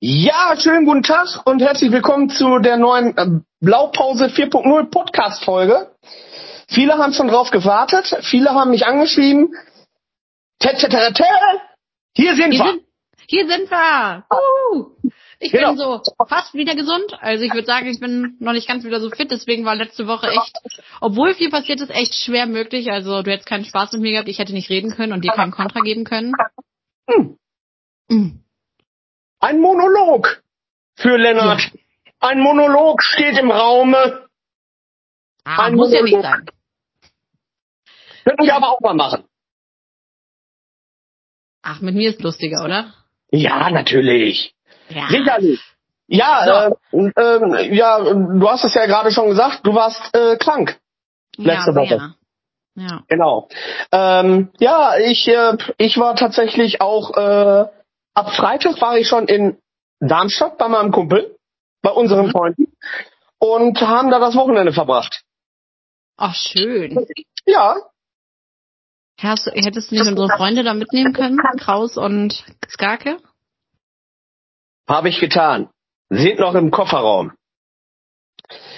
Ja, schönen guten Tag und herzlich willkommen zu der neuen äh, Blaupause 4.0 Podcast Folge. Viele haben schon drauf gewartet, viele haben mich angeschrieben. Tetetetetet. Hier sind Hier wir. sind, hier sind wir. Uh, ich Genau. bin so fast wieder gesund. Also ich würde sagen, ich bin noch nicht ganz wieder so fit. Deswegen war letzte Woche echt, obwohl viel passiert ist, echt schwer möglich. Also du hättest keinen Spaß mit mir gehabt. Ich hätte nicht reden können und dir keinen Kontra geben können. Hm. Mm. Ein Monolog für Lennart. Ein Monolog steht im Raume. Ah, Ein muss ja nicht Monolog. sein. Könnten wir aber auch mal machen. Ach, mit mir ist lustiger, oder? Ja, natürlich. Ja. Sicherlich. Ja, äh, ähm, ja, du hast es ja gerade schon gesagt, du warst äh, krank. letzte ja, Woche. sehr. Ja. Genau. Ähm, ja, ich, äh, ich war tatsächlich auch, äh, ab Freitag war ich schon in Darmstadt bei meinem Kumpel, bei unseren Mhm. Freunden und haben da das Wochenende verbracht. Ach, schön. Ja, Hast, du- hättest du nicht unsere Freunde da mitnehmen können? Kraus und Skarke? habe ich getan. Sind noch im Kofferraum.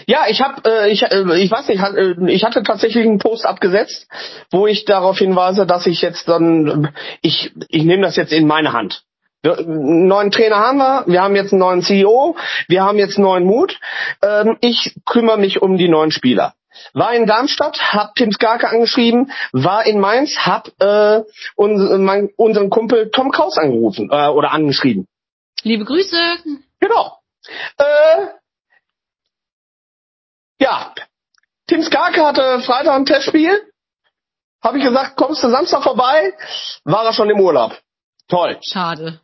Ja, ich habe, äh, ich, äh, ich weiß nicht, hat, äh, ich hatte tatsächlich einen Post abgesetzt, wo ich darauf hinweise, dass ich jetzt dann, ich, ich nehme das jetzt in meine Hand. Wir, einen neuen Trainer haben wir, wir haben jetzt einen neuen CEO, wir haben jetzt neuen Mut. Ähm, ich kümmere mich um die neuen Spieler. War in Darmstadt, hab Tim Skarke angeschrieben, war in Mainz, hab äh, uns, mein, unseren Kumpel Tom Kraus angerufen äh, oder angeschrieben. Liebe Grüße. Genau. Äh, ja, Tim Skarke hatte Freitag ein Testspiel. Habe ich gesagt, kommst du Samstag vorbei? War er schon im Urlaub. Toll. Schade.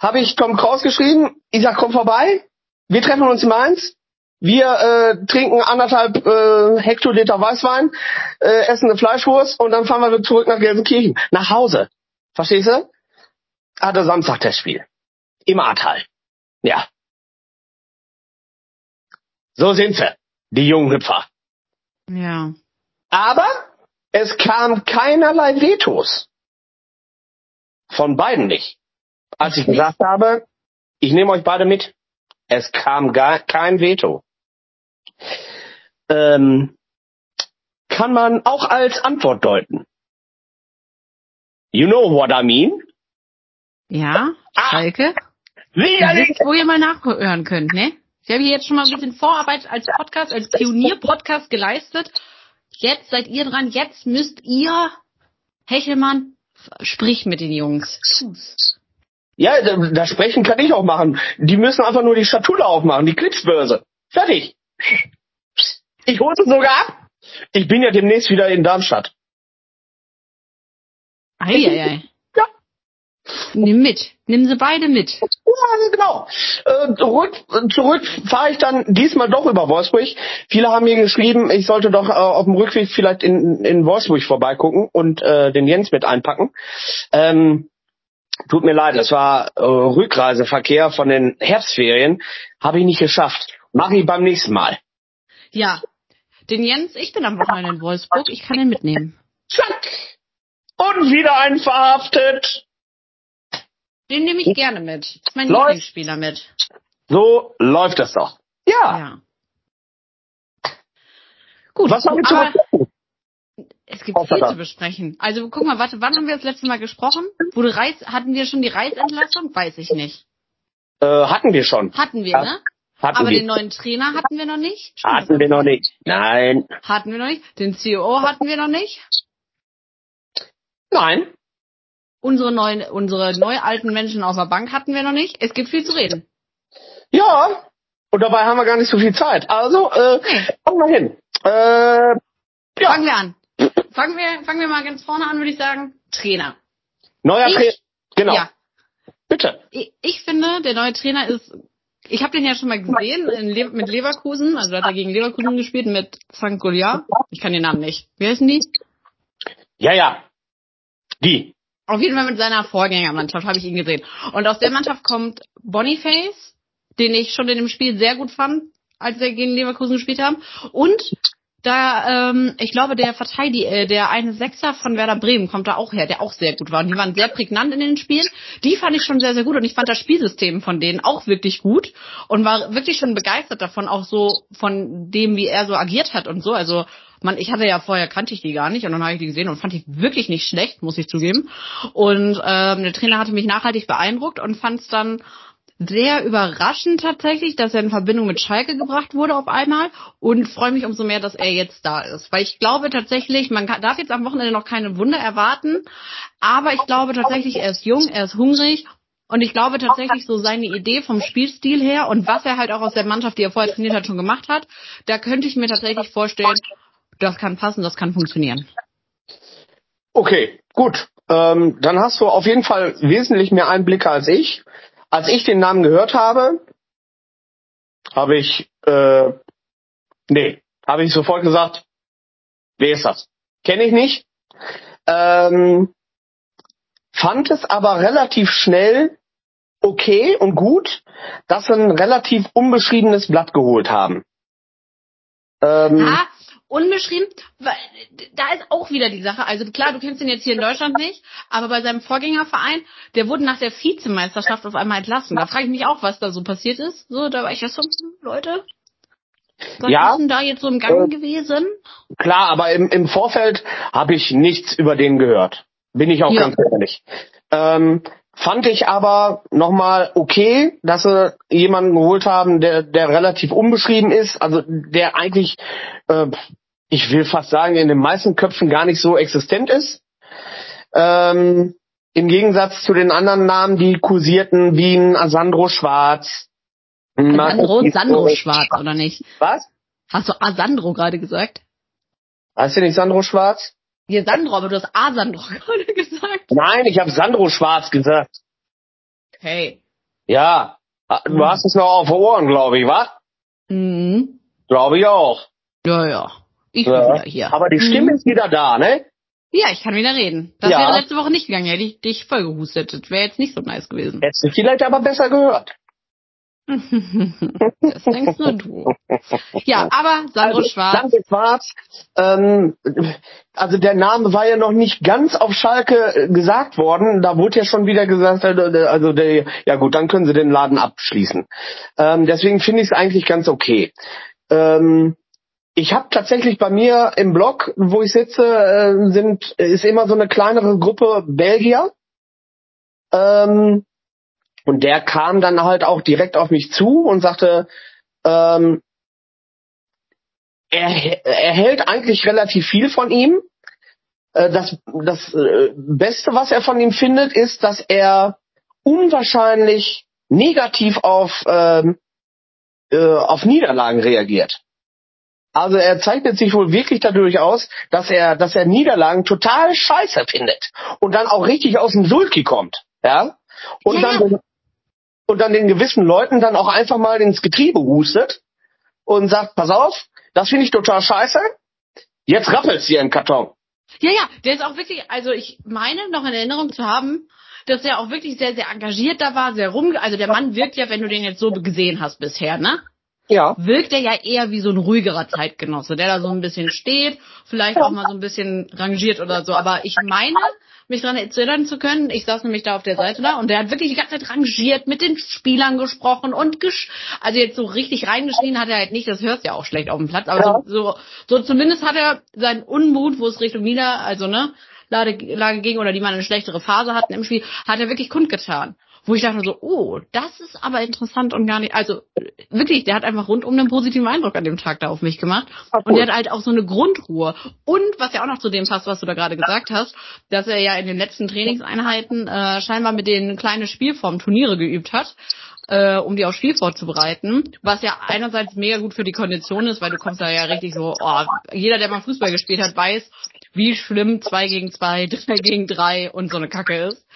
Habe ich Tom Kraus geschrieben. Ich sag, komm vorbei. Wir treffen uns in Mainz. Wir äh, trinken anderthalb äh, Hektoliter Weißwein, äh, essen eine Fleischwurst und dann fahren wir zurück nach Gelsenkirchen. Nach Hause. Verstehst du? Hatte Samstag Testspiel. Im Ahrtal. Ja. So sind sie, die jungen Hüpfer. Ja. Aber es kam keinerlei Vetos. Von beiden nicht. Als ich gesagt habe, ich nehme euch beide mit, es kam gar kein Veto. Ähm, kann man auch als Antwort deuten. You know what I mean? Ja, Ah. Schalke. Sicherlich. Wo ihr mal nachhören könnt, ne? Ich habe hier jetzt schon mal ein bisschen Vorarbeit als Podcast, als Pionier-Podcast geleistet. Jetzt seid ihr dran. Jetzt müsst ihr, Hechelmann, sprich mit den Jungs. Ja, da, da sprechen kann ich auch machen. Die müssen einfach nur die Schatulle aufmachen, die Klipsbörse. Fertig. Ich hole sie sogar ab. Ich bin ja demnächst wieder in Darmstadt. Eieiei. Ja. Nimm mit. Nimm sie beide mit. Ja, genau. Äh, zurück zurück fahre ich dann diesmal doch über Wolfsburg. Viele haben mir geschrieben, ich sollte doch äh, auf dem Rückweg vielleicht in, in Wolfsburg vorbeigucken und äh, den Jens mit einpacken. Ähm, tut mir leid, es war äh, Rückreiseverkehr von den Herbstferien. Habe ich nicht geschafft. Mache ich beim nächsten Mal. Ja. Den Jens, ich bin am Wochenende in Wolfsburg. Ich kann ihn mitnehmen. Zack. Und wieder ein verhaftet. Den nehme ich gerne mit. Ist mein Läuft. Lieblingsspieler mit. So läuft das doch. Ja. Ja. Gut, Was haben wir zu? Es gibt viel Außer zu besprechen. Also guck mal, warte, wann haben wir das letzte Mal gesprochen? Wurde Reis, hatten wir schon die Reisentlassung? Weiß ich nicht. Äh, hatten wir schon. Hatten wir, Ja, ne? Hatten Aber wir. den neuen Trainer hatten wir noch nicht. Stimmt, hatten wir noch nicht. Nein. Hatten wir noch nicht. Den CEO hatten wir noch nicht. Nein. Unsere neuen, unsere neu alten Menschen auf der Bank hatten wir noch nicht. Es gibt viel zu reden. Ja. Und dabei haben wir gar nicht so viel Zeit. Also, äh, kommen wir hin. Äh, Ja. Fangen wir an. Fangen wir, fangen wir mal ganz vorne an, würde ich sagen. Trainer. neuer Trainer. Genau. Ja. Bitte. Ich, ich finde, der neue Trainer ist, ich habe den ja schon mal gesehen Le mit Leverkusen, also hat er gegen Leverkusen gespielt mit St. Goliath. Ich kann den Namen nicht. Wie heißen die? Ja, ja. Die. Auf jeden Fall mit seiner Vorgängermannschaft habe ich ihn gesehen. Und aus der Mannschaft kommt Boniface, den ich schon in dem Spiel sehr gut fand, als wir gegen Leverkusen gespielt haben. Und Da, ähm, ich glaube, der Verteidiger, äh, der eine Sechser von Werder Bremen kommt da auch her, der auch sehr gut war. Und die waren sehr prägnant in den Spielen. Die fand ich schon sehr, sehr gut. Und ich fand das Spielsystem von denen auch wirklich gut und war wirklich schon begeistert davon, auch so von dem, wie er so agiert hat und so. Also man, ich hatte ja vorher kannte ich die gar nicht und dann habe ich die gesehen und fand die wirklich nicht schlecht, muss ich zugeben. Und ähm, der Trainer hatte mich nachhaltig beeindruckt und fand es dann sehr überraschend tatsächlich, dass er in Verbindung mit Schalke gebracht wurde auf einmal und freue mich umso mehr, dass er jetzt da ist. Weil ich glaube tatsächlich, man darf jetzt am Wochenende noch keine Wunder erwarten, aber ich glaube tatsächlich, er ist jung, er ist hungrig und ich glaube tatsächlich so seine Idee vom Spielstil her und was er halt auch aus der Mannschaft, die er vorher trainiert hat, schon gemacht hat, da könnte ich mir tatsächlich vorstellen, das kann passen, das kann funktionieren. Okay, gut. Ähm, dann hast du auf jeden Fall wesentlich mehr Einblicke als ich. Als ich den Namen gehört habe, habe ich, äh, nee, habe ich sofort gesagt, wer ist das? Kenne ich nicht. Ähm, fand es aber relativ schnell okay und gut, dass sie ein relativ unbeschriebenes Blatt geholt haben. Ähm, ha, unbeschrieben, weil da ist auch wieder die Sache. Also klar, du kennst ihn jetzt hier in Deutschland nicht, aber bei seinem Vorgängerverein, der wurde nach der Vizemeisterschaft auf einmal entlassen. Da frage ich mich auch, was da so passiert ist. So, da war ich ja so, Leute, was ja, ist denn da jetzt so im Gang äh, gewesen? Klar, aber im, im Vorfeld habe ich nichts über den gehört. Bin ich auch ja. ganz ehrlich. Ähm, fand ich aber nochmal okay, dass sie jemanden geholt haben, der, der relativ unbeschrieben ist, also der eigentlich äh, ich will fast sagen, in den meisten Köpfen gar nicht so existent ist. Ähm, Im Gegensatz zu den anderen Namen, die kursierten, wie ein Asandro Schwarz. Asandro, Sandro Schwarz, oder nicht? Was? Hast du Asandro gerade gesagt? Heißt du nicht Sandro Schwarz? Ja, Sandro, aber du hast Asandro gerade gesagt. Nein, ich habe Sandro Schwarz gesagt. Hey. Ja, du mhm. hast es noch auf Ohren, glaube ich, wa? Mhm. Glaube ich auch. Ja, ja. Ich bin ja. wieder hier. Aber die Stimme mhm. ist wieder da, ne? Ja, ich kann wieder reden. Das ja. wäre letzte Woche nicht gegangen, hätte ich dich voll gehustet. Das wäre jetzt nicht so nice gewesen. Hättest du vielleicht aber besser gehört. Das denkst nur du. Ja, aber Sandro also, Schwarz. Sandro Schwarz, ähm, also der Name war ja noch nicht ganz auf Schalke äh, gesagt worden. Da wurde ja schon wieder gesagt, äh, also der, ja gut, dann können sie den Laden abschließen. Ähm, deswegen finde ich es eigentlich ganz okay. Ähm, ich habe tatsächlich bei mir im Blog, wo ich sitze, äh, sind ist immer so eine kleinere Gruppe Belgier. Ähm, und der kam dann halt auch direkt auf mich zu und sagte, ähm, er, er hält eigentlich relativ viel von ihm. Äh, das, das äh, Beste, was er von ihm findet, ist, dass er unwahrscheinlich negativ auf, ähm, äh, auf Niederlagen reagiert. Also er zeichnet sich wohl wirklich dadurch aus, dass er, dass er Niederlagen total scheiße findet und dann auch richtig aus dem Sulki kommt, ja. Und ja. dann und dann den gewissen Leuten dann auch einfach mal ins Getriebe hustet und sagt, pass auf, das finde ich total scheiße. Jetzt rappelt's hier im Karton. Ja, ja, der ist auch wirklich, also ich meine noch in Erinnerung zu haben, dass er auch wirklich sehr, sehr engagiert da war, sehr rum, also der Mann wirkt ja, wenn du den jetzt so gesehen hast bisher, ne? ja. wirkt er ja eher wie so ein ruhigerer Zeitgenosse, der da so ein bisschen steht, vielleicht auch mal so ein bisschen rangiert oder so. Aber ich meine, mich daran erinnern zu können, ich saß nämlich da auf der Seite da und der hat wirklich die ganze Zeit rangiert, mit den Spielern gesprochen und gesch also jetzt so richtig reingeschrien hat er halt nicht, das hörst ja auch schlecht auf dem Platz, aber ja. so, so, so zumindest hat er seinen Unmut, wo es Richtung Nieder, also ne, Lage, Lage ging oder die man eine schlechtere Phase hatten im Spiel, hat er wirklich kundgetan wo ich dachte so, oh, das ist aber interessant und gar nicht, also wirklich, der hat einfach rundum einen positiven Eindruck an dem Tag da auf mich gemacht. Ach, und der hat halt auch so eine Grundruhe. Und was ja auch noch zu dem passt, was du da gerade gesagt hast, dass er ja in den letzten Trainingseinheiten äh, scheinbar mit den kleinen Spielformen Turniere geübt hat äh, um die aufs Spiel vorzubereiten, was ja einerseits mega gut für die Kondition ist, weil du kommst da ja richtig so, oh, jeder, der mal Fußball gespielt hat, weiß, wie schlimm zwei gegen zwei, drei gegen drei und so eine Kacke ist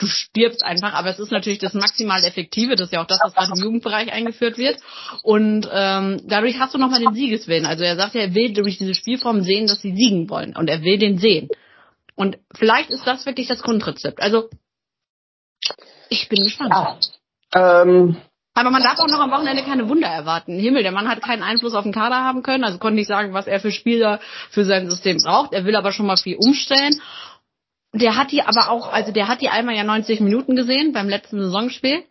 du stirbst einfach, aber es ist natürlich das maximal Effektive, das ist ja auch das, was gerade im Jugendbereich eingeführt wird. Und ähm, dadurch hast du nochmal den Siegeswillen. Also er sagt ja, er will durch diese Spielform sehen, dass sie siegen wollen. Und er will den sehen. Und vielleicht ist das wirklich das Grundrezept. Also ich bin gespannt. Ah, ähm, Aber man darf auch noch am Wochenende keine Wunder erwarten. Himmel, der Mann hat keinen Einfluss auf den Kader haben können, also konnte nicht sagen, was er für Spieler für sein System braucht. Er will aber schon mal viel umstellen. Der hat die aber auch, also der hat die einmal ja 90 Minuten gesehen beim letzten Saisonspiel.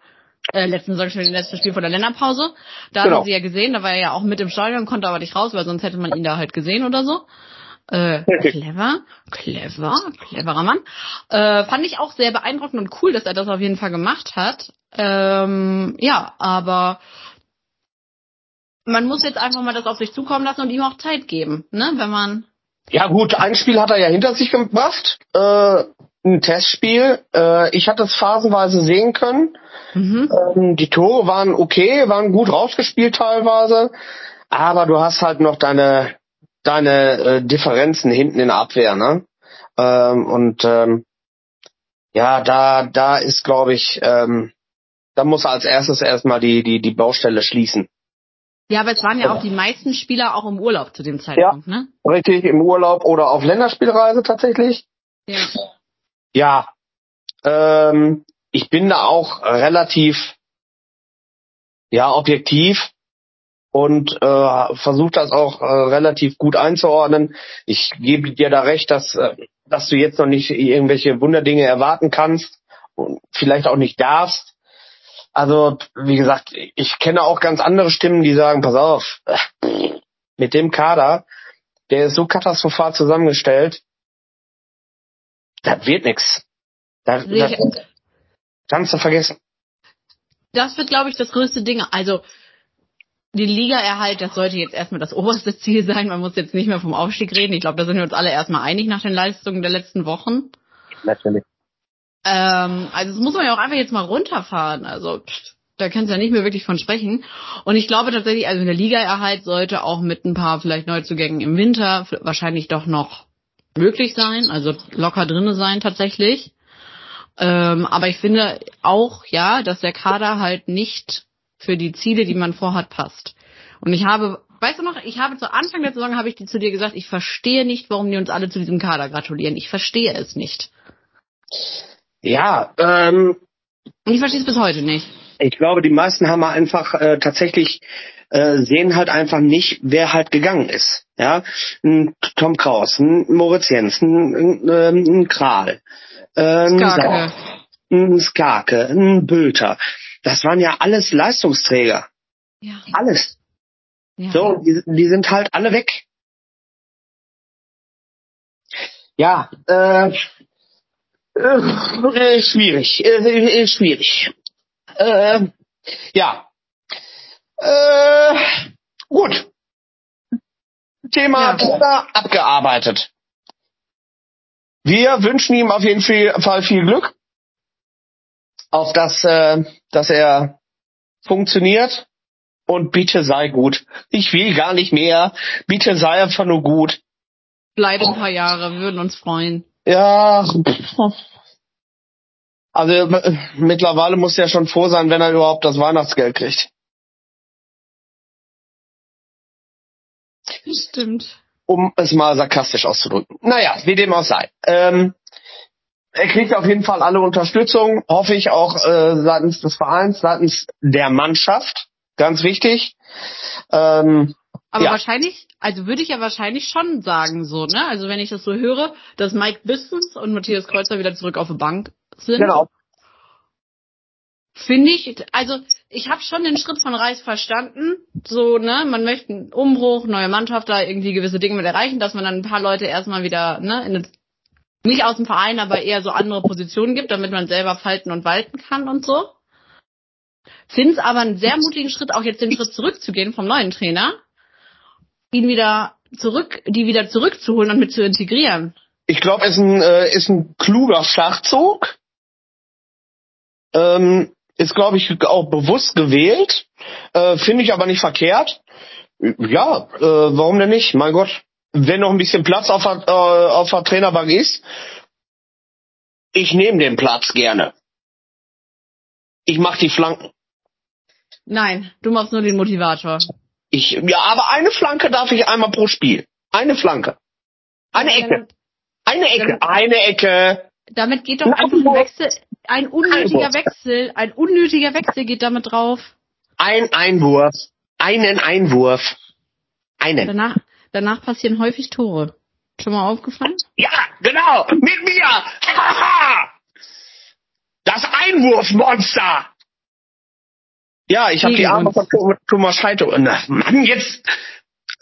Äh, letzten Saisonspiel, letztes Spiel vor der Länderpause. Da genau. haben sie ja gesehen, da war er ja auch mit im Stadion, konnte aber nicht raus, weil sonst hätte man ihn da halt gesehen oder so. Äh, clever, clever, cleverer Mann. Äh, fand ich auch sehr beeindruckend und cool, dass er das auf jeden Fall gemacht hat. Ähm, ja, aber man muss jetzt einfach mal das auf sich zukommen lassen und ihm auch Zeit geben, ne? Wenn man. Ja gut, ein Spiel hat er ja hinter sich gebracht. Äh, ein Testspiel. Äh, ich hatte es phasenweise sehen können. Mhm. Ähm, die Tore waren okay, waren gut rausgespielt teilweise. Aber du hast halt noch deine deine äh, Differenzen hinten in der Abwehr, ne? Ähm, und ähm, ja, da da ist, glaube ich, ähm, da muss er als erstes erstmal die die die Baustelle schließen. Ja, aber es waren ja auch die meisten Spieler auch im Urlaub zu dem Zeitpunkt, ja, ne? Richtig, im Urlaub oder auf Länderspielreise tatsächlich. Ja. Ja. Ähm, ich bin da auch relativ ja objektiv und äh, versuche das auch äh, relativ gut einzuordnen. Ich gebe dir da recht, dass äh, dass du jetzt noch nicht irgendwelche Wunderdinge erwarten kannst und vielleicht auch nicht darfst. Also wie gesagt, ich kenne auch ganz andere Stimmen, die sagen: Pass auf, mit dem Kader, der ist so katastrophal zusammengestellt, das wird nix. Das, das kannst du vergessen. Das wird, glaube ich, das größte Ding. Also den Ligaerhalt, das sollte jetzt erstmal das oberste Ziel sein. Man muss jetzt nicht mehr vom Aufstieg reden. Ich glaube, da sind wir uns alle erstmal einig nach den Leistungen der letzten Wochen. Natürlich. Ähm, also das muss man ja auch einfach jetzt mal runterfahren. Also da kannst du ja nicht mehr wirklich von sprechen. Und ich glaube tatsächlich, also der Ligaerhalt sollte auch mit ein paar vielleicht Neuzugängen im Winter wahrscheinlich doch noch möglich sein, also locker drinne sein tatsächlich. Ähm, aber ich finde auch, ja, dass der Kader halt nicht für die Ziele, die man vorhat, passt. Und ich habe, weißt du noch, ich habe zu Anfang der Saison habe ich zu dir gesagt, ich verstehe nicht, warum die uns alle zu diesem Kader gratulieren. Ich verstehe es nicht. Ja, ähm. Ich verstehe es bis heute nicht. Ich glaube, die meisten haben einfach äh, tatsächlich äh, sehen halt einfach nicht, wer halt gegangen ist. Ja, ein Tom Kraus, ein Moritz Jens, ein, ein, ein Kral, äh, ein Skake. ein Skake, ein Bülter. Das waren ja alles Leistungsträger. Ja. Alles. Ja. So, die, die sind halt alle weg. Ja, äh, äh, schwierig, äh, schwierig. Äh, ja. Äh, gut. Thema ja. abgearbeitet. Wir wünschen ihm auf jeden Fall viel Glück, auf das, äh, dass er funktioniert. Und bitte sei gut. Ich will gar nicht mehr. Bitte sei einfach nur gut. Bleib ein paar Jahre, wir würden uns freuen. Ja. Also mittlerweile muss er schon froh sein, wenn er überhaupt das Weihnachtsgeld kriegt. Stimmt. Um es mal sarkastisch auszudrücken. Naja, wie dem auch sei. Ähm, er kriegt auf jeden Fall alle Unterstützung, hoffe ich auch äh, seitens des Vereins, seitens der Mannschaft. Ganz wichtig. Ähm, aber ja. wahrscheinlich, also würde ich ja wahrscheinlich schon sagen so, ne? Also wenn ich das so höre, dass Mike Bistens und Matthias Kreuzer wieder zurück auf die Bank sind. Genau. Finde ich, also ich habe schon den Schritt von Reis verstanden. So, ne, man möchte einen Umbruch, neue Mannschaft, da irgendwie gewisse Dinge mit erreichen, dass man dann ein paar Leute erstmal wieder, ne, in eine, nicht aus dem Verein, aber eher so andere Positionen gibt, damit man selber falten und walten kann und so. Finde es aber einen sehr mutigen Schritt, auch jetzt den Schritt zurückzugehen vom neuen Trainer, ihn wieder zurück, die wieder zurückzuholen und mit zu integrieren. Ich glaube, es ist ein, äh, ist ein kluger Schachzug. Ähm, ist, glaube ich, auch bewusst gewählt. Äh, Finde ich aber nicht verkehrt. Ja, äh, warum denn nicht? Mein Gott, wenn noch ein bisschen Platz auf der, äh, auf der Trainerbank ist, ich nehme den Platz gerne. Ich mach die Flanken. Nein, du machst nur den Motivator. Ich, ja, aber eine Flanke darf ich einmal pro Spiel. Eine Flanke. Eine Ecke. Eine Ecke. Eine Ecke. Damit geht doch einfach ein Wechsel, ein unnötiger Wechsel, ein unnötiger Wechsel geht damit drauf. ein Einwurf, einen Einwurf, einen. Danach, danach passieren häufig Tore. Schon mal aufgefallen? Ja, genau, mit mir. Haha. Das Einwurfmonster. Ja, ich habe die Arme von Tho- Thomas Heito. Na, Mann, jetzt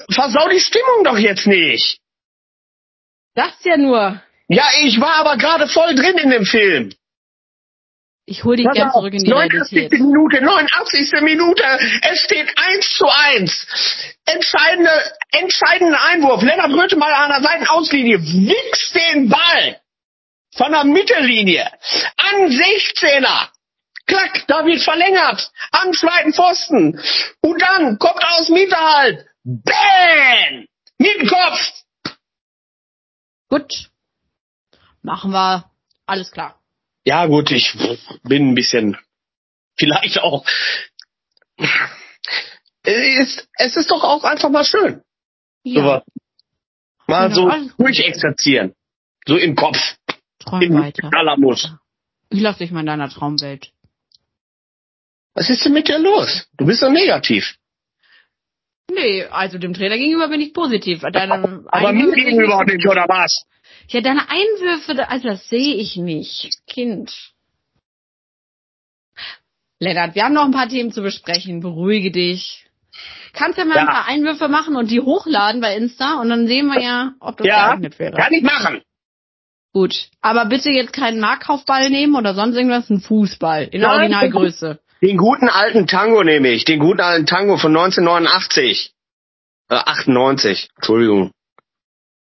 versau die Stimmung doch jetzt nicht. Sag's ja nur. Ja, ich war aber gerade voll drin in dem Film. Ich hol dich Pass gern auf, zurück in die 89. Realität. Minute, 89. Minute, es steht 1 zu 1. Entscheidende, entscheidender Einwurf. Lennart Röthemal an der Seitenauslinie wichst den Ball von der Mittellinie an 16er. Klack, da wird verlängert. Am zweiten Pfosten. Und dann kommt aus Hinterhalt. Bam! Mit dem Kopf. Gut. Machen wir. Alles klar. Ja gut, ich bin ein bisschen, vielleicht auch. Es ist, es ist doch auch einfach mal schön. Ja, sowas. Mal Ja, so durchexerzieren. So im Kopf. träum Im weiter. Kalamus. Ich lass dich mal in deiner Traumwelt. Was ist denn mit dir los? Du bist so negativ. Nee, also dem Trainer gegenüber bin ich positiv. Deine Aber mir gegenüber nicht, oder was? Ja, deine Einwürfe, also das sehe ich nicht. Kind. Lennart, wir haben noch ein paar Themen zu besprechen. Beruhige dich. Kannst ja mal ein Ja. paar Einwürfe machen und die hochladen bei Insta und dann sehen wir ja, ob das Ja, geeignet wäre. kann ich machen. Gut. Aber bitte jetzt keinen Markkaufball nehmen oder sonst irgendwas, einen Fußball. In der Nein. Originalgröße. Den guten alten Tango nehme ich. Den guten alten Tango von 1989. Äh, 98. Entschuldigung.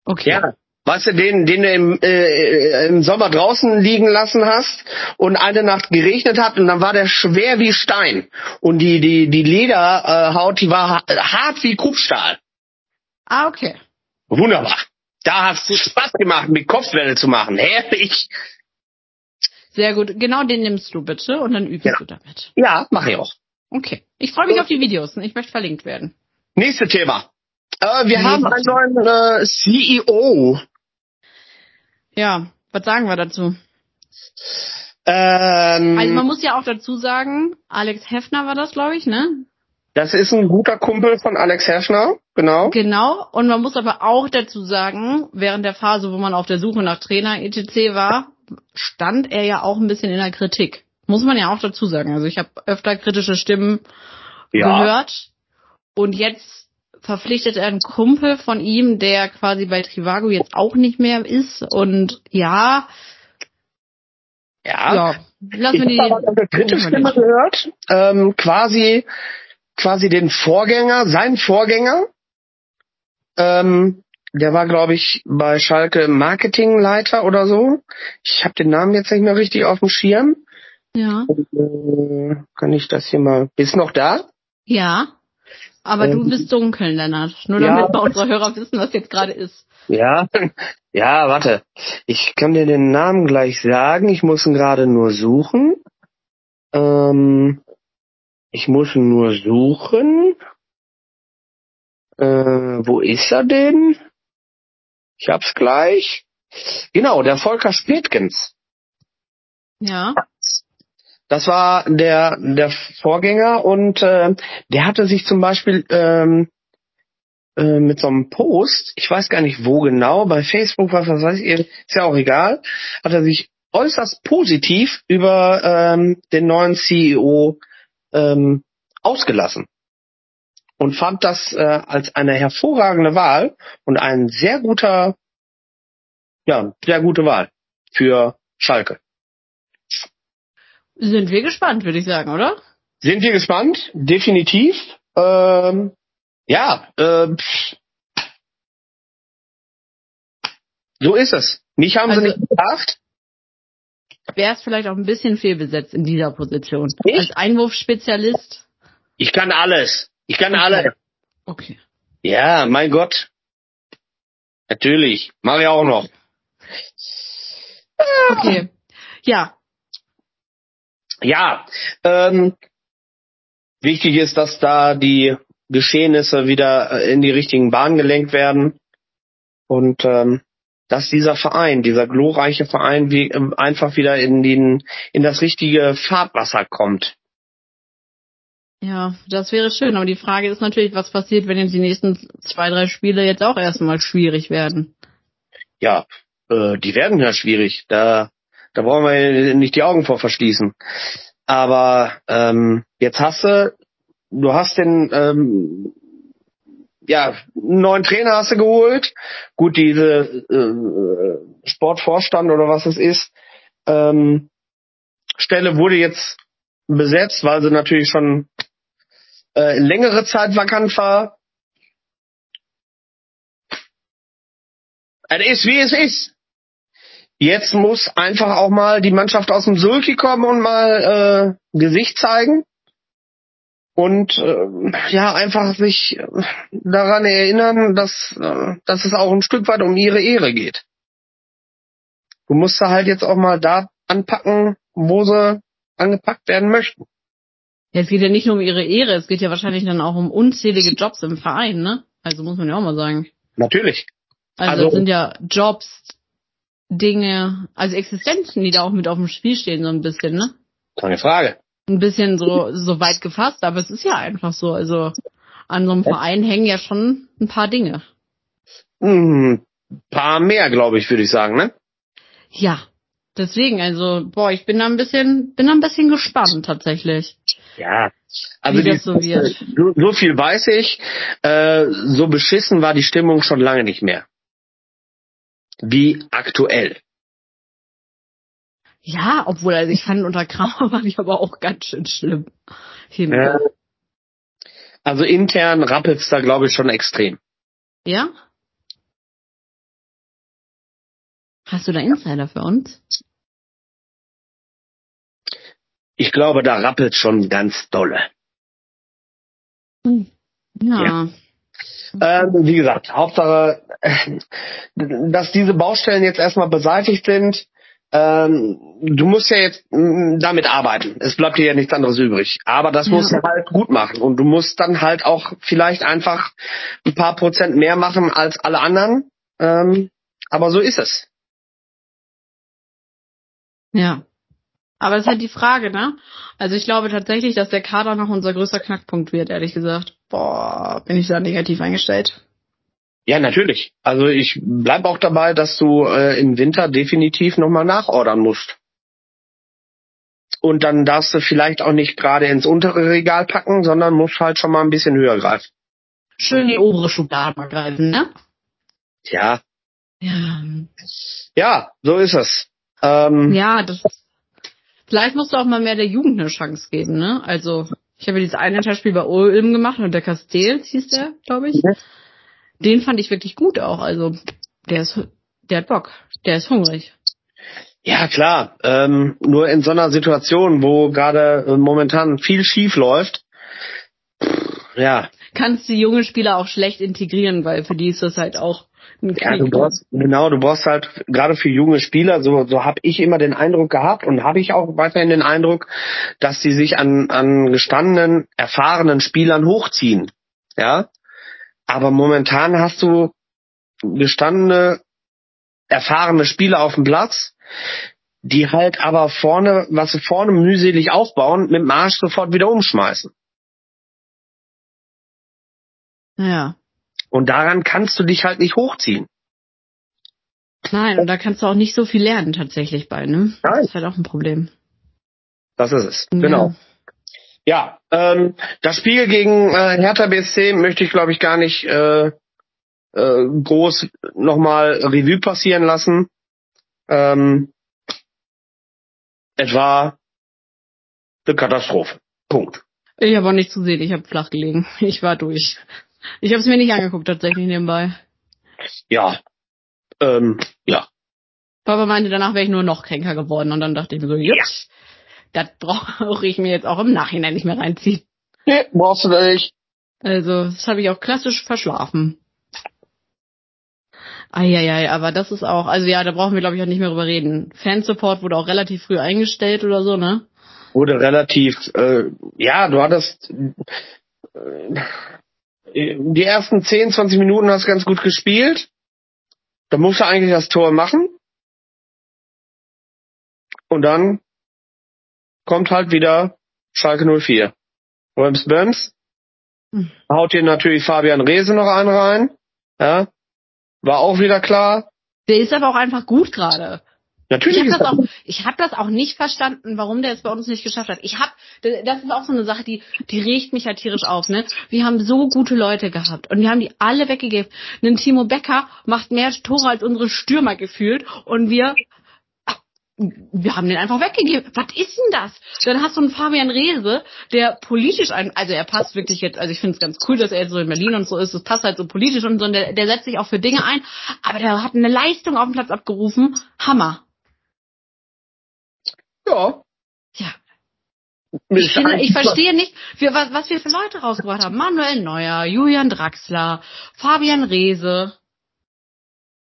Okay. Ja. Weißt du, den, den du im, äh, im Sommer draußen liegen lassen hast und eine Nacht geregnet hat und dann war der schwer wie Stein. Und die, die, die Lederhaut, die war ha- hart wie Kruppstahl. Ah, okay. Wunderbar. Da hat's Spaß gemacht, mit Kopfwelle zu machen. Herrlich. Sehr gut. Genau den nimmst du bitte und dann übst Ja. du damit. Ja, mache ich auch. Okay. Ich freue mich auf die Videos und ich möchte verlinkt werden. Nächste Thema. Äh, wir Nee, haben einen neuen äh, CEO. Ja, was sagen wir dazu? Ähm, Also man muss ja auch dazu sagen, Alex Heffner war das, glaube ich, ne? Das ist ein guter Kumpel von Alex Herschner, genau. Genau. Und man muss aber auch dazu sagen, während der Phase, wo man auf der Suche nach Trainer etc. war, stand er ja auch ein bisschen in der Kritik. Muss man ja auch dazu sagen. Also ich habe öfter kritische Stimmen Ja. gehört. Und jetzt verpflichtet er einen Kumpel von ihm, der quasi bei Trivago jetzt auch nicht mehr ist. Und ja, Ja. ja, lassen wir Ich habe die. dritte gucken wir Stimme gehört, ähm, quasi, quasi den Vorgänger, sein Vorgänger. Ähm, der war, glaube ich, bei Schalke Marketingleiter oder so. Ich habe den Namen jetzt nicht mehr richtig auf dem Schirm. Ja. Äh, kann ich das hier mal? Bist noch da? Ja. Aber Ähm, du bist dunkel, Lennart. Nur ja. damit wir unsere Hörer wissen, was jetzt gerade ist. Ja, ja, warte. Ich kann dir den Namen gleich sagen. Ich muss ihn gerade nur suchen. Ähm, ich muss ihn nur suchen. Äh, wo ist er denn? Ich hab's gleich. Genau, der Volker Spätkens. Ja. Das war der der Vorgänger und äh, der hatte sich zum Beispiel ähm, äh, mit so einem Post, ich weiß gar nicht wo genau, bei Facebook, was weiß ich, ist ja auch egal, hat er sich äußerst positiv über ähm, den neuen CEO ähm, ausgelassen und fand das äh, als eine hervorragende Wahl und ein sehr guter, ja, sehr gute Wahl für Schalke. Sind wir gespannt, würde ich sagen, oder? Sind wir gespannt? Definitiv. Ähm, ja, äh, so ist es. Mich haben Also- sie nicht gedacht. Wäre es vielleicht auch ein bisschen fehlbesetzt in dieser Position. Ich? Als Einwurfspezialist. Ich kann alles. Ich kann Okay. alles. Okay. Ja, mein Gott. Natürlich. Mach ich auch noch. Okay. Ja. Ja, ähm, wichtig ist, dass da die Geschehnisse wieder äh, in die richtigen Bahnen gelenkt werden und ähm, dass dieser Verein, dieser glorreiche Verein, wie, ähm, einfach wieder in den in das richtige Fahrtwasser kommt. Ja. Ja, das wäre schön. Aber die Frage ist natürlich, was passiert, wenn jetzt die nächsten zwei, drei Spiele jetzt auch erstmal schwierig werden? Ja, äh, die werden ja schwierig. Da, da brauchen wir nicht die Augen vor verschließen. Aber ähm, jetzt hast du, du hast den ähm, ja, einen neuen Trainer hast du geholt. Gut, diese äh, Sportvorstand oder was es ist, ähm, Stelle wurde jetzt besetzt, weil sie natürlich schon äh, längere Zeit vakant war. Es ist wie es ist. Jetzt muss einfach auch mal die Mannschaft aus dem Sulki kommen und mal äh, Gesicht zeigen und äh, ja einfach sich daran erinnern, dass äh, dass es auch ein Stück weit um ihre Ehre geht. Du musst da halt jetzt auch mal da anpacken, wo sie angepackt werden möchten. Ja, es geht ja nicht nur um ihre Ehre, es geht ja wahrscheinlich dann auch um unzählige Jobs im Verein, ne? Also muss man ja auch mal sagen. Natürlich. Also, Also- es sind ja Jobs, Dinge, also Existenzen, die da auch mit auf dem Spiel stehen, so ein bisschen, ne? Keine Frage. Ein bisschen so, so weit gefasst, aber es ist ja einfach so. Also an so einem Verein hängen ja schon ein paar Dinge. Ein paar mehr, glaube ich, würde ich sagen, ne? Ja. Deswegen, also, boah, ich bin da ein bisschen, bin da ein bisschen gespannt tatsächlich. Ja. Also Wie die, das so wird. so, so viel weiß ich. Äh, so beschissen war die Stimmung schon lange nicht mehr. Wie aktuell. Ja, obwohl, also ich fand unter Kramer war die aber auch ganz schön schlimm. Äh, also intern rappelt's da, glaube ich, schon extrem. Ja? Hast du da Insider für uns? Ich glaube, da rappelt's schon ganz dolle. Ja. Ja. Ähm, wie gesagt, Hauptsache, äh, dass diese Baustellen jetzt erstmal beseitigt sind. Ähm, du musst ja jetzt mm, damit arbeiten. Es bleibt dir ja nichts anderes übrig. Aber das Ja. musst du halt gut machen. Und du musst dann halt auch vielleicht einfach ein paar Prozent mehr machen als alle anderen. Ähm, aber so ist es. Ja. Aber es ist halt die Frage, ne? Also ich glaube tatsächlich, dass der Kader noch unser größter Knackpunkt wird, ehrlich gesagt. Boah, bin ich da negativ eingestellt. Ja, natürlich. Also ich bleib auch dabei, dass du äh, im Winter definitiv nochmal nachordern musst. Und dann darfst du vielleicht auch nicht gerade ins untere Regal packen, sondern musst halt schon mal ein bisschen höher greifen. Schön die obere Schublade mal greifen, ne? Ja, Ja. ja, so ist es. Ähm, Ja, das. Vielleicht musst du auch mal mehr der Jugend eine Chance geben, ne? Also, ich habe ja dieses eine Spiel bei Ulm gemacht und der Castells hieß der, glaube ich. Den fand ich wirklich gut auch. Also, der ist, der hat Bock. Der ist hungrig. Ja, klar. Ähm, nur in so einer Situation, wo gerade äh, momentan viel schief läuft, ja, Kannst die jungen Spieler auch schlecht integrieren, weil für die ist das halt auch ein Ja, du Krieg. brauchst, genau, du brauchst halt gerade für junge Spieler, so, so habe ich immer den Eindruck gehabt und habe ich auch weiterhin den Eindruck, dass die sich an, an gestandenen, erfahrenen Spielern hochziehen. Ja. Aber momentan hast du gestandene, erfahrene Spieler auf dem Platz, die halt aber vorne, was sie vorne mühselig aufbauen, mit dem Arsch sofort wieder umschmeißen. Ja. Und daran kannst du dich halt nicht hochziehen. Nein, und da kannst du auch nicht so viel lernen tatsächlich bei, ne? Nein. Das ist halt auch ein Problem. Das ist es. Genau. Ja, ähm, das Spiel gegen äh, Hertha BSC möchte ich, glaube ich, gar nicht äh, äh, groß nochmal Revue passieren lassen. Ähm, es war eine Katastrophe. Punkt. Ich habe auch nicht zu sehen, ich habe flach gelegen. Ich war durch. Ich habe es mir nicht angeguckt tatsächlich nebenbei. Ja. Ähm, ja. Papa meinte, danach wäre ich nur noch kränker geworden und dann dachte ich mir so, jups, das brauche ich mir jetzt auch im Nachhinein nicht mehr reinziehen. Nee, brauchst du nicht. Also, das habe ich auch klassisch verschlafen. Eieiei, aber das ist auch, also ja, da brauchen wir glaube ich auch nicht mehr drüber reden. Fansupport wurde auch relativ früh eingestellt oder so, ne? Wurde relativ, äh, ja, du hattest äh, die ersten 10, 20 Minuten hast ganz gut gespielt. Da musst du eigentlich das Tor machen. Und dann kommt halt wieder Schalke 04. Röms Böms. Haut hier natürlich Fabian Rehse noch einen rein. Ja. War auch wieder klar. Der ist aber auch einfach gut gerade. Natürlich Ich habe das, auch, gut. ich hab das auch nicht verstanden, warum der es bei uns nicht geschafft hat. Ich hab, das ist auch so eine Sache, die, die regt mich halt tierisch auf. Ne? Wir haben so gute Leute gehabt und wir haben die alle weggegeben. Ein Timo Becker macht mehr Tore als unsere Stürmer gefühlt und wir, wir haben den einfach weggegeben. Was ist denn das? Dann hast du einen Fabian Rehse, der politisch ein, also er passt wirklich jetzt, also ich finde es ganz cool, dass er jetzt so in Berlin und so ist, es passt halt so politisch und so, und der, der setzt sich auch für Dinge ein, aber der hat eine Leistung auf dem Platz abgerufen. Hammer. Ja. Ja, Ich, finde, ich verstehe nicht, wir, was, was wir für Leute rausgebracht haben. Manuel Neuer, Julian Draxler, Fabian Rehse.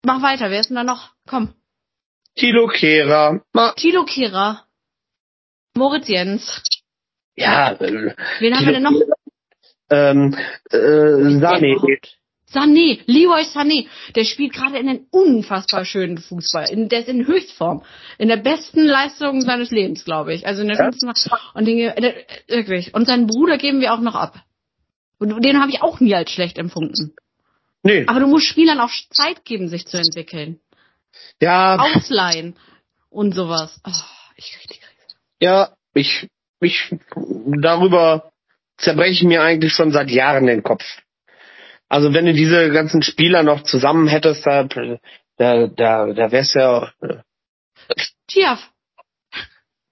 Mach weiter, wer ist denn da noch? Komm. Tilo Kehrer. Ma, Tilo Kehrer. Moritz Jens. ja, äh, Wen haben wir denn noch? ähm, äh, Sané. Sané, Leroy Sané, der spielt gerade in einen unfassbar schönen Fußball. In, der ist in Höchstform. In der besten Leistung seines Lebens, glaube ich. Also in der Ja. schönsten. Und den, der, wirklich. Und seinen Bruder geben wir auch noch ab. Und den habe ich auch nie als schlecht empfunden. Nee, Aber du musst Spielern auch Zeit geben, sich zu entwickeln. Ja, Ausleihen und sowas. Oh, ich krieg die Krise. ja, ich, ich, darüber zerbreche ich mir eigentlich schon seit Jahren den Kopf. Also wenn du diese ganzen Spieler noch zusammen hättest, da, da, da, da wär's ja, äh, Tiaf.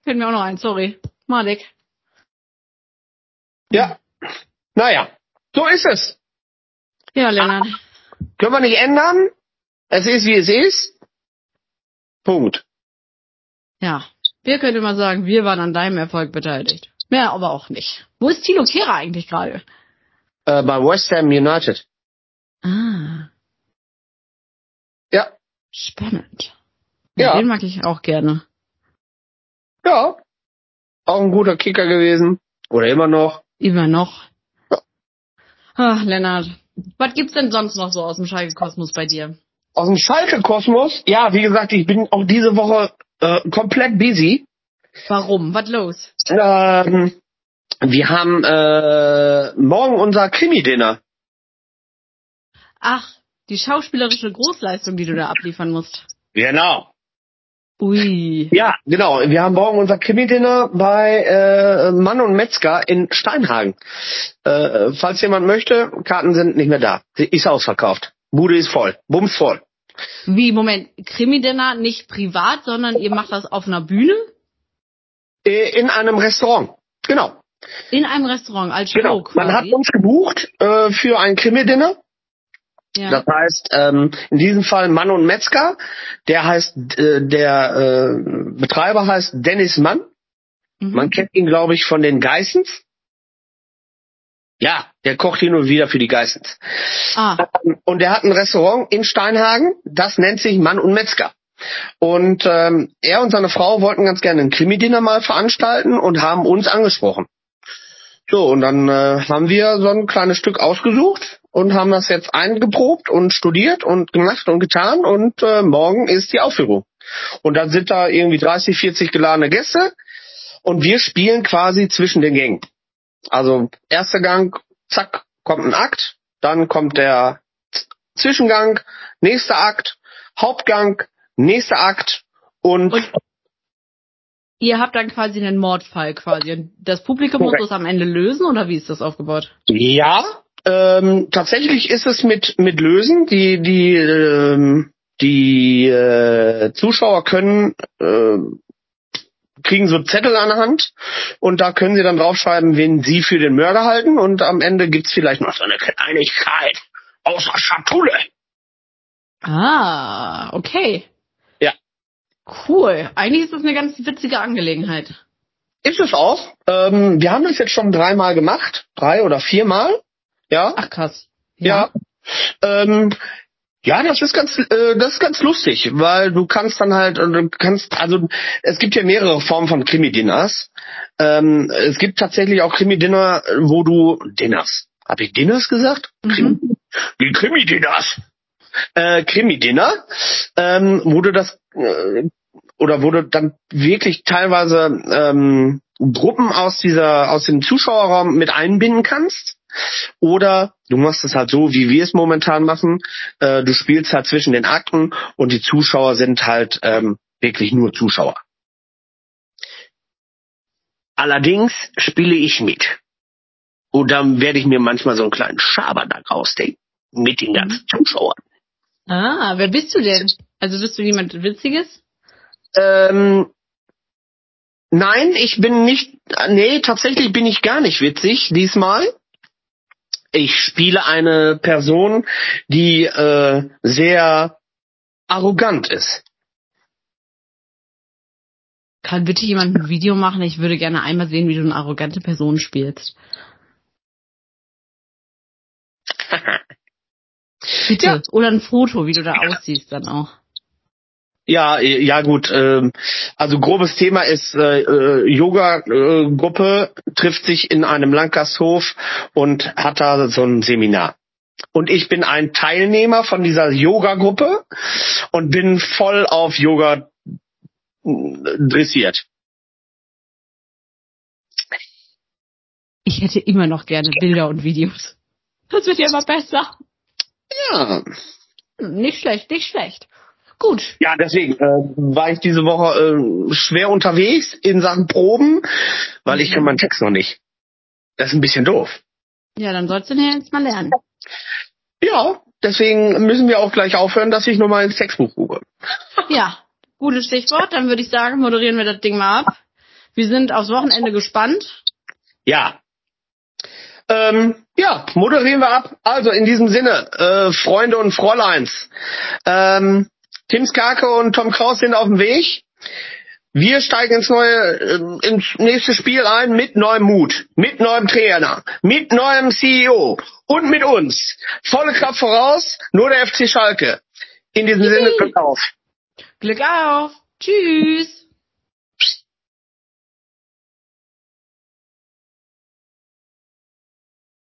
Fällt mir auch noch ein, sorry. Malik. ja, naja, so ist es. Ja, Lennart. Können wir nicht ändern. Es ist, wie es ist. Punkt. Ja. Wir können immer sagen, wir waren an deinem Erfolg beteiligt. Mehr aber auch nicht. Wo ist Tilo Kehrer eigentlich gerade? Äh, bei West Ham United. Ah, Ja, spannend. Ja. Den mag ich auch gerne. ja. Auch ein guter Kicker gewesen. Oder immer noch. Immer noch. Ja. Ach, Lennart. Was gibt's denn sonst noch so aus dem Schalke-Kosmos bei dir? Aus dem Schalke-Kosmos. Ja, wie gesagt, ich bin auch diese Woche äh, komplett busy. Warum? Was los? Ähm, wir haben äh, morgen unser Krimi-Dinner. Ach, die schauspielerische Großleistung, die du da abliefern musst. Genau. Ui. Ja, genau. Wir haben morgen unser Krimi-Dinner bei äh, Mann und Metzger in Steinhagen. Äh, falls jemand möchte, Karten sind nicht mehr da. Sie ist ausverkauft. Bude ist voll. Bums voll. Wie, Moment, Krimi-Dinner nicht privat, sondern ihr macht das auf einer Bühne? Äh, in einem Restaurant. Genau. In einem Restaurant, als Show Genau. quasi. Man hat uns gebucht äh, für ein Krimi-Dinner. ja. Das heißt, ähm, in diesem Fall Mann und Metzger. Der heißt, äh, der äh, Betreiber heißt Dennis Mann. mhm. Man kennt ihn, glaube ich, von den Geissens. Ja, der kocht hin und wieder für die Geissens. Ah, Und der hat ein Restaurant in Steinhagen, das nennt sich Mann und Metzger. Und ähm, er und seine Frau wollten ganz gerne ein Krimi-Dinner mal veranstalten und haben uns angesprochen. So, und dann äh, haben wir so ein kleines Stück ausgesucht und haben das jetzt eingeprobt und studiert und gemacht und getan und äh, morgen ist die Aufführung. Und dann sind da irgendwie 30, 40 geladene Gäste und wir spielen quasi zwischen den Gängen. Also erster Gang, zack, kommt ein Akt, dann kommt der Zwischengang, nächster Akt, Hauptgang, nächster Akt und, Und- ihr habt dann quasi einen Mordfall quasi. Und das Publikum Korrekt. muss das am Ende lösen oder wie ist das aufgebaut? ja, ähm, tatsächlich ist es mit mit Lösen. Die die ähm, die äh, Zuschauer können äh, kriegen so Zettel an der Hand und da können sie dann draufschreiben, wen sie für den Mörder halten und am Ende gibt's vielleicht noch so eine Kleinigkeit aus der Schatulle. Ah, okay. Ja. Cool. Eigentlich ist das eine ganz witzige Angelegenheit. Ist es auch. Ähm, wir haben das jetzt schon dreimal gemacht, drei oder viermal. Ja, Ach krass. ja. Ähm, ja, das ist ganz, äh, das ist ganz lustig, weil du kannst dann halt, äh, du kannst, also es gibt ja mehrere Formen von Krimi-Dinners. Ähm, es gibt tatsächlich auch Krimi-Dinner, wo du Dinners. Hab ich Dinners gesagt? Mhm. Wie Krimi-Dinners? Äh, Krimi-Dinner, ähm, wo du das äh, oder wo du dann wirklich teilweise ähm, Gruppen aus dieser, aus dem Zuschauerraum mit einbinden kannst. Oder du machst es halt so, wie wir es momentan machen. Äh, du spielst halt zwischen den Akten und die Zuschauer sind halt ähm, wirklich nur Zuschauer. Allerdings spiele ich mit. Und dann werde ich mir manchmal so einen kleinen Schabernack ausdenken. Mit den ganzen Zuschauern. Ah, wer bist du denn? Also bist du jemand Witziges? Ähm, nein, ich bin nicht, nee, tatsächlich bin ich gar nicht witzig diesmal. Ich spiele eine Person, die äh, sehr arrogant ist. Kann bitte jemand ein Video machen? Ich würde gerne einmal sehen, wie du eine arrogante Person spielst. Bitte. Ja. Oder ein Foto, wie du da aussiehst dann auch. Ja, ja gut. Ähm, also grobes Thema ist äh, äh, Yoga-Gruppe trifft sich in einem Landgasthof und hat da so ein Seminar. Und ich bin ein Teilnehmer von dieser Yoga-Gruppe und bin voll auf Yoga äh, dressiert. Ich hätte immer noch gerne Bilder und Videos. Das wird ja immer besser. Ja. Nicht schlecht, nicht schlecht. Gut. Ja, deswegen äh, war ich diese Woche äh, schwer unterwegs in Sachen Proben, weil ich kann meinen Text noch nicht. Das ist ein bisschen doof. Ja, dann sollst du den jetzt mal lernen. Ja, deswegen müssen wir auch gleich aufhören, dass ich nochmal ins Textbuch gucke. Ja, gutes Stichwort. Dann würde ich sagen, moderieren wir das Ding mal ab. Wir sind aufs Wochenende gespannt. Ja. Ähm, ja, moderieren wir ab. Also in diesem Sinne, äh, Freunde und Fräuleins. Ähm, Tim Skarke und Tom Kraus sind auf dem Weg. Wir steigen ins neue, äh, ins nächste Spiel ein mit neuem Mut, mit neuem Trainer, mit neuem CEO und mit uns. Volle Kraft voraus, nur der FC Schalke. In diesem Sinne, Glück auf. Glück auf. Tschüss.